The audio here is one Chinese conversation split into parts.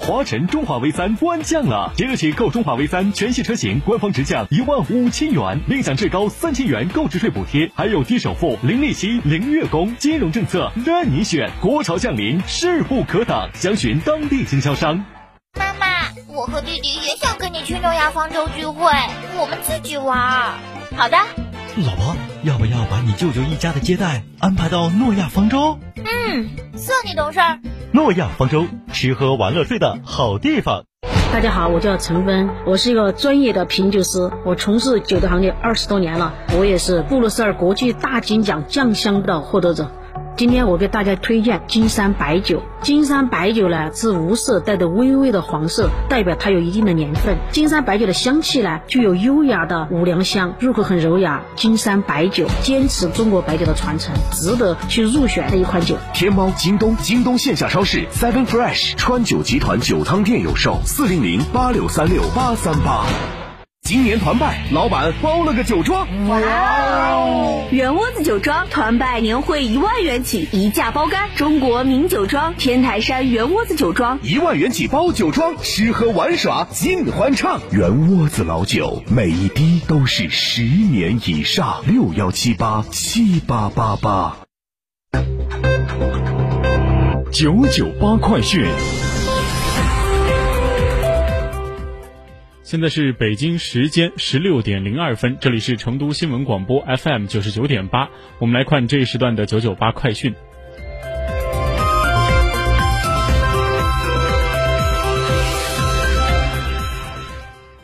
华晨中华 V 三官降了，即日起购中华 V 三全系车型，官方直降一万五千元，另享最高三千元购置税补贴，还有低首付、零利息、零月供，金融政策任你选。国潮降临，势不可挡，详询当地经销商。妈妈，我和弟弟也想跟你去诺亚方舟聚会，我们自己玩。好的。老婆，要不要把你舅舅一家的接待安排到诺亚方舟？嗯，算你懂事儿。诺亚方舟，吃喝玩乐睡的好地方。大家好，我叫陈芬，我是一个专业的品酒师，我从事酒的行业二十多年了，我也是布鲁塞尔国际大金奖酱香的获得者。今天我给大家推荐金山白酒。金山白酒呢是无色，带着微微的黄色，代表它有一定的年份。金山白酒的香气呢具有优雅的五粮香，入口很柔雅。金山白酒坚持中国白酒的传承，值得去入选的一款酒。天猫、京东、京东线下超市、Seven Fresh、川酒集团酒汤店有售，四零零八六三六八三八。今年团拜，老板包了个酒庄。哇哦！圆窝子酒庄团拜年会一万元起，一价包干。中国名酒庄天台山圆窝子酒庄，一万元起包酒庄，吃喝玩耍尽欢畅。圆窝子老酒，每一滴都是十年以上。六幺七八七八八八。九九八快讯。现在是北京时间十六点零二分，这里是成都新闻广播 FM 九十九点八，我们来看这一时段的九九八快讯。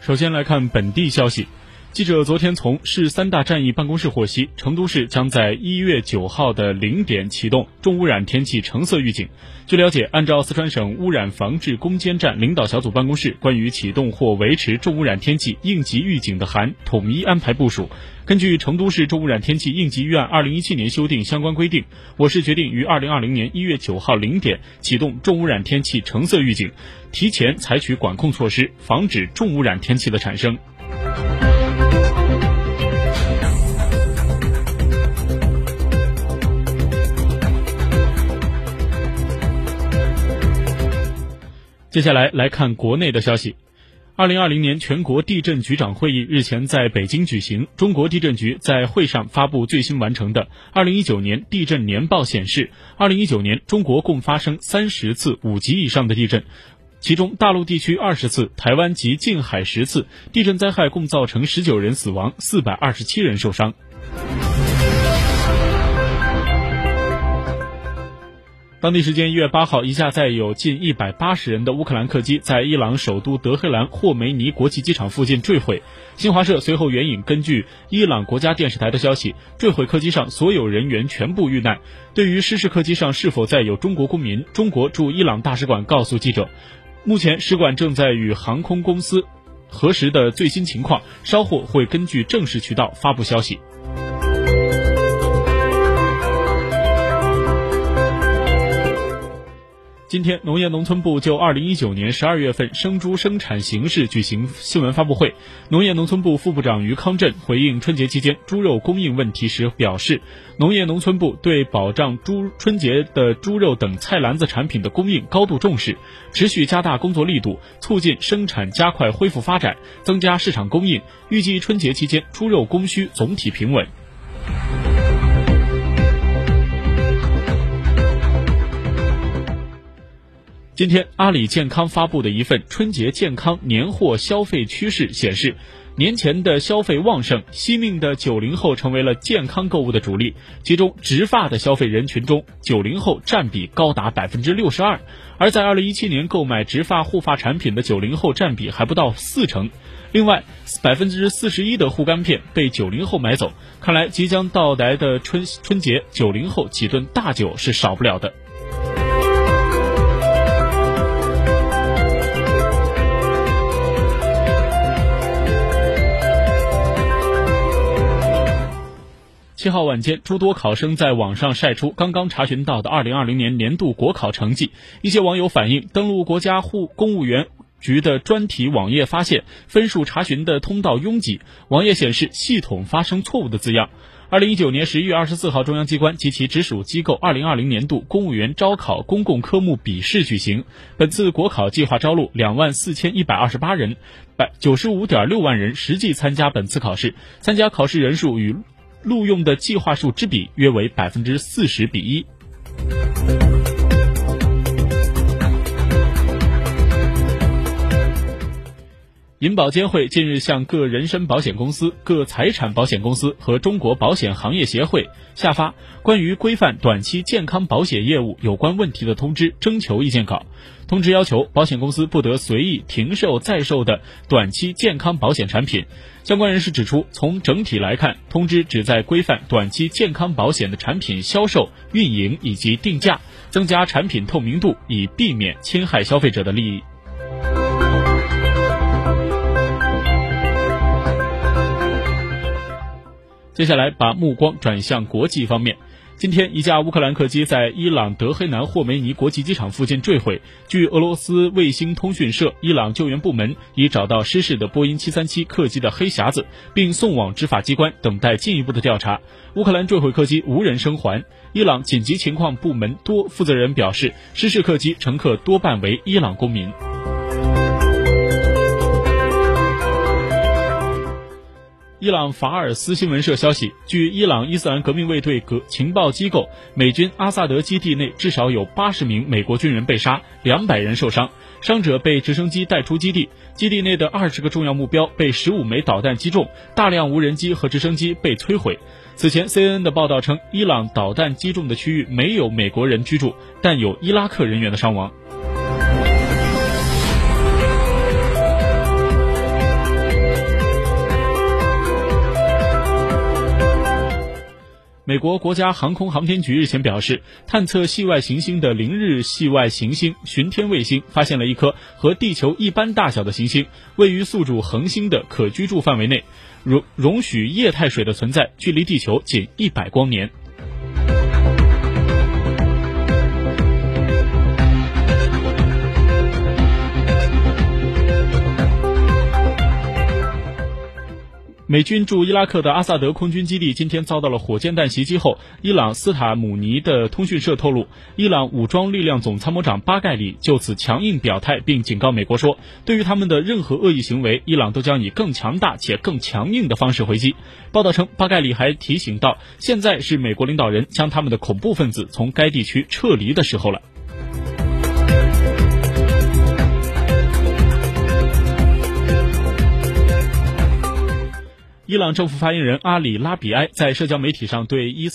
首先来看本地消息。记者昨天从市三大战役办公室获悉，成都市将在一月九号的零点启动重污染天气橙色预警。据了解，按照四川省污染防治攻坚战领导小组办公室关于启动或维持重污染天气应急预警的函统一安排部署。根据成都市重污染天气应急预案二零一七年修订相关规定，我市决定于二零二零年一月九号零点启动重污染天气橙色预警，提前采取管控措施，防止重污染天气的产生。接下来来看国内的消息。二零二零年全国地震局长会议日前在北京举行。中国地震局在会上发布最新完成的二零一九年地震年报显示，二零一九年中国共发生三十次五级以上的地震，其中大陆地区二十次，台湾及近海十次。地震灾害共造成十九人死亡，四百二十七人受伤。当地时间一月八号，一架载有近一百八十人的乌克兰客机在伊朗首都德黑兰霍梅尼国际机场附近坠毁。新华社随后援引根据伊朗国家电视台的消息，坠毁客机上所有人员全部遇难。对于失事客机上是否载有中国公民，中国驻伊朗大使馆告诉记者，目前使馆正在与航空公司核实的最新情况，稍后会根据正式渠道发布消息。今天，农业农村部就二零一九年十二月份生猪生产形势举行新闻发布会。农业农村部副部长于康震回应春节期间猪肉供应问题时表示，农业农村部对保障猪春节的猪肉等菜篮子产品的供应高度重视，持续加大工作力度，促进生产加快恢复发展，增加市场供应。预计春节期间猪肉供需总体平稳。今天，阿里健康发布的一份春节健康年货消费趋势显示，年前的消费旺盛，惜命的九零后成为了健康购物的主力。其中，植发的消费人群中，九零后占比高达百分之六十二，而在二零一七年购买植发护发产品的九零后占比还不到四成。另外，百分之四十一的护肝片被九零后买走。看来，即将到来的春春节，九零后几顿大酒是少不了的。七号晚间，诸多考生在网上晒出刚刚查询到的二零二零年年度国考成绩。一些网友反映，登录国家户公务员局的专题网页，发现分数查询的通道拥挤，网页显示系统发生错误的字样。二零一九年十一月二十四号，中央机关及其直属机构二零二零年度公务员招考公共科目笔试举行。本次国考计划招录两万四千一百二十八人，百九十五点六万人实际参加本次考试，参加考试人数与。录用的计划数之比约为百分之四十比一。银保监会近日向各人身保险公司、各财产保险公司和中国保险行业协会下发关于规范短期健康保险业务有关问题的通知征求意见稿。通知要求，保险公司不得随意停售在售的短期健康保险产品。相关人士指出，从整体来看，通知旨在规范短期健康保险的产品销售、运营以及定价，增加产品透明度，以避免侵害消费者的利益。接下来，把目光转向国际方面。今天，一架乌克兰客机在伊朗德黑南霍梅尼国际机场附近坠毁。据俄罗斯卫星通讯社，伊朗救援部门已找到失事的波音737客机的黑匣子，并送往执法机关等待进一步的调查。乌克兰坠毁客机无人生还。伊朗紧急情况部门多负责人表示，失事客机乘客多半为伊朗公民。伊朗法尔斯新闻社消息，据伊朗伊斯兰革命卫队革情报机构，美军阿萨德基地内至少有八十名美国军人被杀，两百人受伤，伤者被直升机带出基地。基地内的二十个重要目标被十五枚导弹击中，大量无人机和直升机被摧毁。此前，CNN 的报道称，伊朗导弹击中的区域没有美国人居住，但有伊拉克人员的伤亡。美国国家航空航天局日前表示，探测系外行星的零日系外行星巡天卫星发现了一颗和地球一般大小的行星，位于宿主恒星的可居住范围内，容容许液态水的存在，距离地球仅一百光年。美军驻伊拉克的阿萨德空军基地今天遭到了火箭弹袭击后，伊朗斯塔姆尼的通讯社透露，伊朗武装力量总参谋长巴盖里就此强硬表态，并警告美国说，对于他们的任何恶意行为，伊朗都将以更强大且更强硬的方式回击。报道称，巴盖里还提醒到，现在是美国领导人将他们的恐怖分子从该地区撤离的时候了。伊朗政府发言人阿里拉比埃在社交媒体上对伊斯。